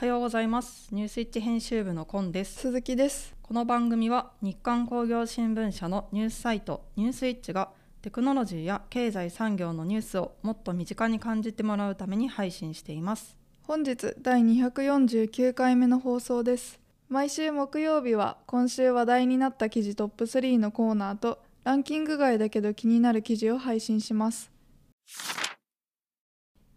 はようございます。ニュースイッチ編集部のコンです。鈴木です。この番組は日刊工業新聞社のニュースサイトニュースイッチがテクノロジーや経済産業のニュースをもっと身近に感じてもらうために配信しています。本日第249回目の放送です。毎週木曜日は今週話題になった記事トップ3のコーナーとランキング外だけど気になる記事を配信します。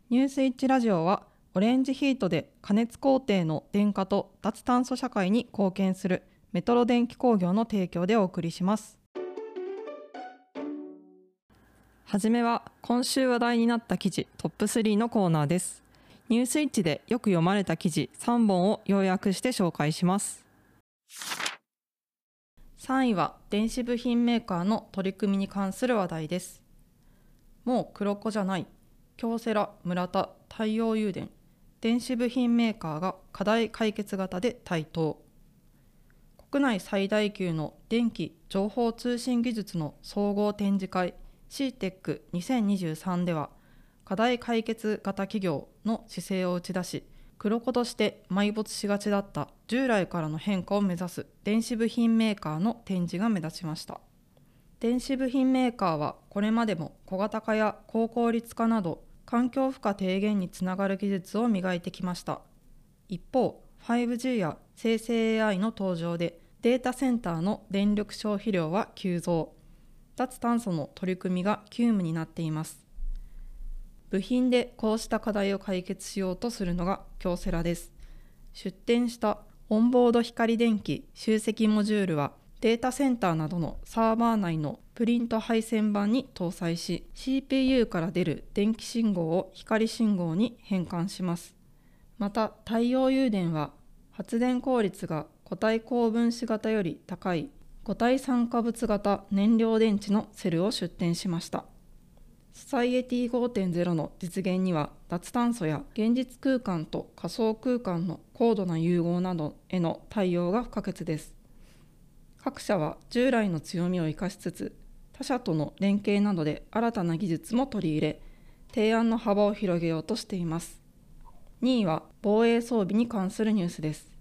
ニュースイッチラジオはオレンジヒートで加熱工程の電化と脱炭素社会に貢献するメトロ電気工業の提供でお送りします。はじめは今週話題になった記事トップ3のコーナーです。ニュースイッチでよく読まれた記事3本を要約して紹介します。3位は電子部品メーカーの取り組みに関する話題です。もう黒子じゃない。京セラ村田太陽誘電電子部品メーカーが課題解決型で台頭。国内最大級の電気情報通信技術の総合展示会 CTEC2023 では課題解決型企業の姿勢を打ち出し黒子として埋没しがちだった従来からの変化を目指す電子部品メーカーの展示が目立ちました。電子部品メーカーはこれまでも小型化や高効率化など環境負荷低減につながる技術を磨いてきました。一方 5G や生成 AI の登場でデータセンターの電力消費量は急増。脱炭素の取り組みが急務になっています。部品でこうした課題を解決しようとするのが京セラです。出展したオンボード光電気集積モジュールはデータセンターなどのサーバー内のプリント配線板に搭載し CPU から出る電気信号を光信号に変換します。また太陽誘電は発電効率が固体高分子型より高い固体酸化物型燃料電池のセルを出展しました。ソサイエティ5.0の実現には脱炭素や現実空間と仮想空間の高度な融合などへの対応が不可欠です。各社は従来の強みを生かしつつ他社との連携などで新たな技術も取り入れ提案の幅を広げようとしています。2位は防衛装備に関するニュースです。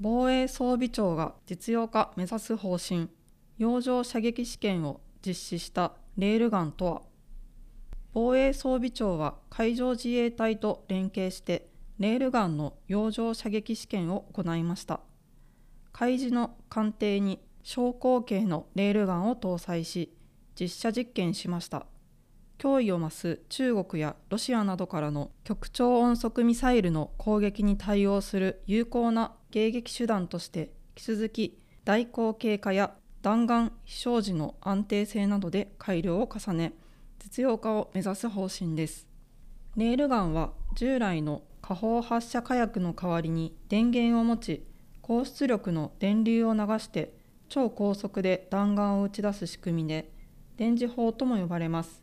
防衛装備庁が実用化目指す方針洋上射撃試験を実施したレールガンとは防衛装備庁は海上自衛隊と連携してレールガンの洋上射撃試験を行いました。海自の艦艇に小口径のレールガンを搭載し実射実験しました。脅威を増す中国やロシアなどからの極超音速ミサイルの攻撃に対応する有効な迎撃手段として引き続き大口径化や弾丸飛翔時の安定性などで改良を重ね実用化を目指す方針です。レールガンは従来の下方発射火薬の代わりに電源を持ち高出力の電流を流して超高速で弾丸を打ち出す仕組みで電磁砲とも呼ばれます。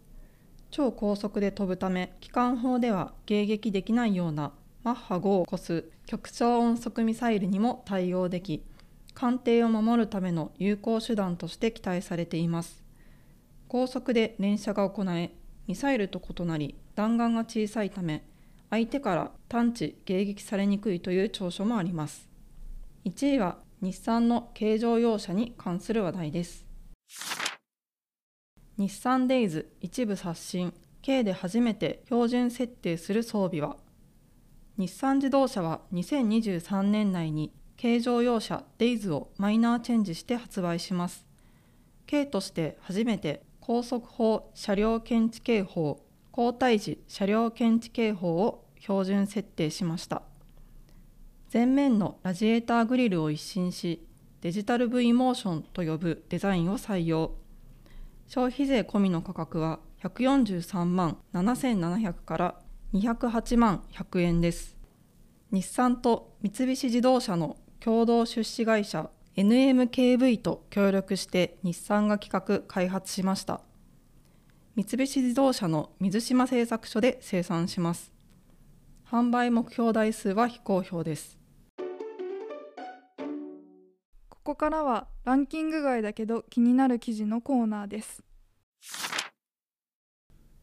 超高速で飛ぶため機関砲では迎撃できないようなマッハ5を超す極超音速ミサイルにも対応でき艦艇を守るための有効手段として期待されています。高速で連射が行えミサイルと異なり弾丸が小さいため相手から探知迎撃されにくいという長所もあります。1位は日産の軽乗用車に関する話題です。日産デイズ一部刷新軽で初めて標準設定する装備は日産自動車は2023年内に軽乗用車デイズをマイナーチェンジして発売します。軽として初めて高速法車両検知警報皇太時車両検知警報を標準設定しました。前面のラジエーターグリルを一新しデジタル V モーションと呼ぶデザインを採用。消費税込みの価格は143万7700から208万100円です。日産と三菱自動車の共同出資会社 NMKV と協力して日産が企画開発しました。三菱自動車の水島製作所で生産します。販売目標台数は非公表です。ここからはランキング外だけど気になる記事のコーナーです。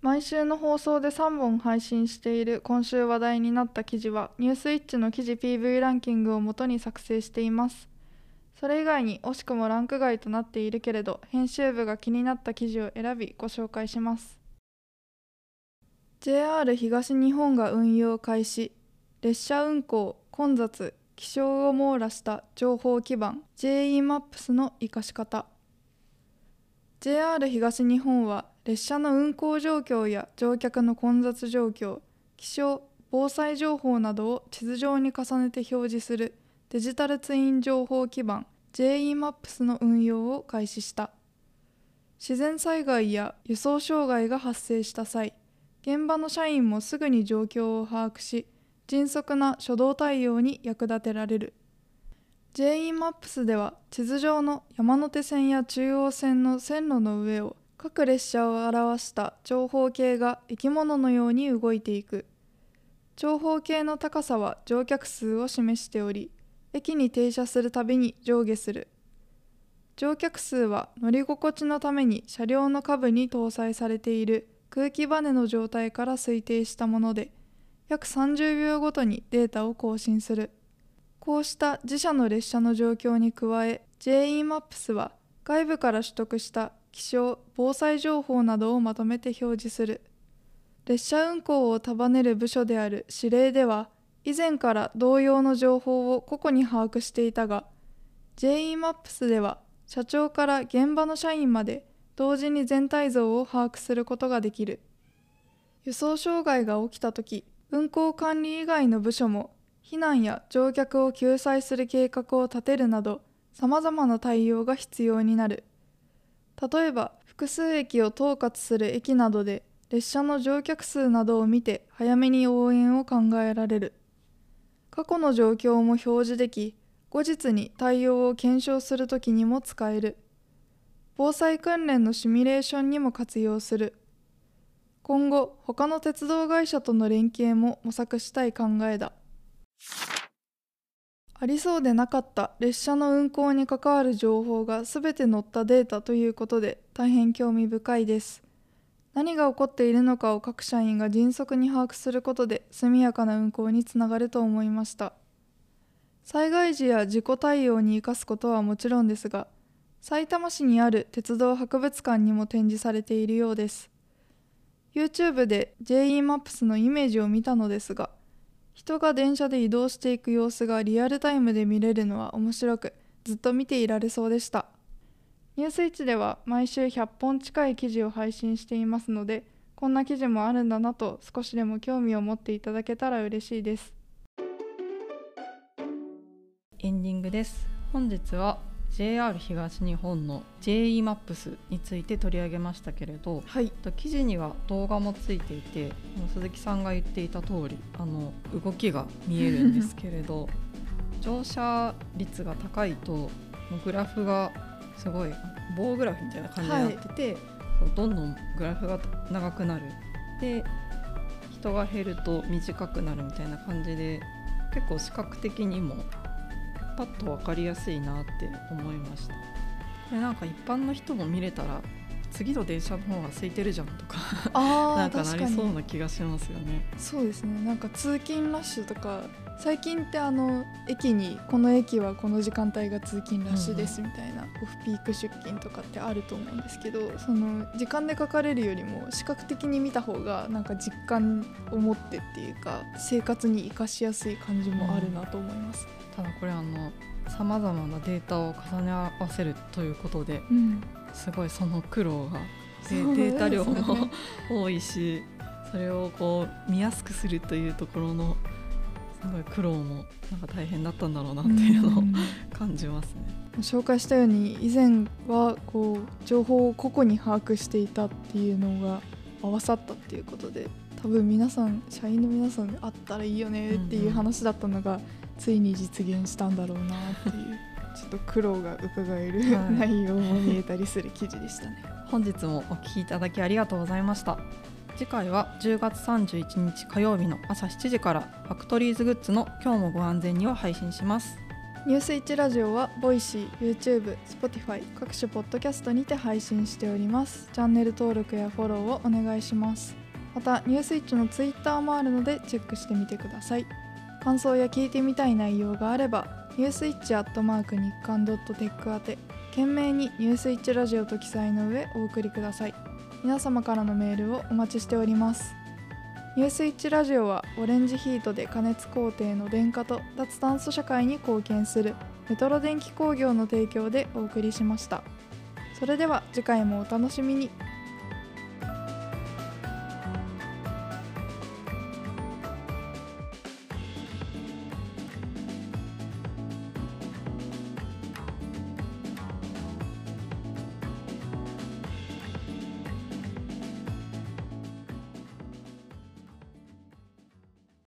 毎週の放送で3本配信している今週話題になった記事はニュースイッチの記事 PV ランキングをもとに作成しています。それ以外に惜しくもランク外となっているけれど編集部が気になった記事を選びご紹介します。JR 東日本が運用開始。列車運行混雑気象を網羅した情報基盤 JE マップスの活かし方。JR 東日本は列車の運行状況や乗客の混雑状況気象防災情報などを地図上に重ねて表示するデジタルツイン情報基盤 JE マップスの運用を開始した。自然災害や輸送障害が発生した際現場の社員もすぐに状況を把握し迅速な初動対応に役立てられる。JE マップスでは地図上の山手線や中央線の線路の上を各列車を表した長方形が生き物のように動いていく。長方形の高さは乗客数を示しており駅に停車するたびに上下する。乗客数は乗り心地のために車両の下部に搭載されている空気バネの状態から推定したもので約30秒ごとにデータを更新する。こうした自社の列車の状況に加え JE マップスは外部から取得した気象防災情報などをまとめて表示する。列車運行を束ねる部署である指令では以前から同様の情報を個々に把握していたが JE マップスでは社長から現場の社員まで同時に全体像を把握することができる。輸送障害が起きた時運行管理以外の部署も避難や乗客を救済する計画を立てるなどさまざまな対応が必要になる。例えば複数駅を統括する駅などで列車の乗客数などを見て早めに応援を考えられる。過去の状況も表示でき後日に対応を検証するときにも使える。防災訓練のシミュレーションにも活用する。今後他の鉄道会社との連携も模索したい考えだ。ありそうでなかった列車の運行に関わる情報が全て載ったデータということで大変興味深いです。何が起こっているのかを各社員が迅速に把握することで速やかな運行につながると思いました。災害時や事故対応に生かすことはもちろんですがさいたま市にある鉄道博物館にも展示されているようです。YouTube で JE マップスのイメージを見たのですが人が電車で移動していく様子がリアルタイムで見れるのは面白くずっと見ていられそうでした。ニュースイッチでは毎週100本近い記事を配信していますのでこんな記事もあるんだなと少しでも興味を持っていただけたら嬉しいです。エンディングです。本日は JR 東日本の JE マップスについて取り上げましたけれど、はい、記事には動画もついていて鈴木さんが言っていた通りあの動きが見えるんですけれど 乗車率が高いとグラフがすごい棒グラフみたいな感じになってて、はい、どんどんグラフが長くなる。で人が減ると短くなるみたいな感じで結構視覚的にもパッと分かりやすいなって思いました。これなんか一般の人も見れたら次の電車の方が空いてるじゃんとか なんかなりそうな気がしますよね。そうですね。なんか通勤ラッシュとか最近ってあの駅にこの駅はこの時間帯が通勤ラッシュですみたいな、オフピーク出勤とかってあると思うんですけどその時間で書かれるよりも視覚的に見た方がなんか実感を持ってっていうか生活に生かしやすい感じもあるなと思います。ただこれあのさまざまなデータを重ね合わせるということで、うん、すごいその苦労がデータ量も多いしそれをこう見やすくするというところのすごい苦労もなんか大変だったんだろうなっていうのを感じますね。紹介したように以前はこう情報を個々に把握していたっていうのが合わさったっていうことで多分皆さん社員の皆さんあったらいいよねっていう話だったのが、ついに実現したんだろうなっていうちょっと苦労が伺える、はい、内容も見えたりする記事でしたね。本日もお聞きいただきありがとうございました次回は10月31日火曜日の朝7時からファクトリーズグッズの今日もご安全にを配信します。ニュースイッチラジオはボイシー、YouTube、Spotify 各種ポッドキャストにて配信しております。チャンネル登録やフォローをお願いします。またニュースイッチの Twitter もあるのでチェックしてみてください。感想や聞いてみたい内容があればニュースイッチアットマーク日刊ドットテック宛て懸命にニュースイッチラジオと記載の上お送りください。皆様からのメールをお待ちしております。ニュースイッチラジオはオレンジヒートで加熱工程の電化と脱炭素社会に貢献するメトロ電気工業の提供でお送りしました。それでは次回もお楽しみに。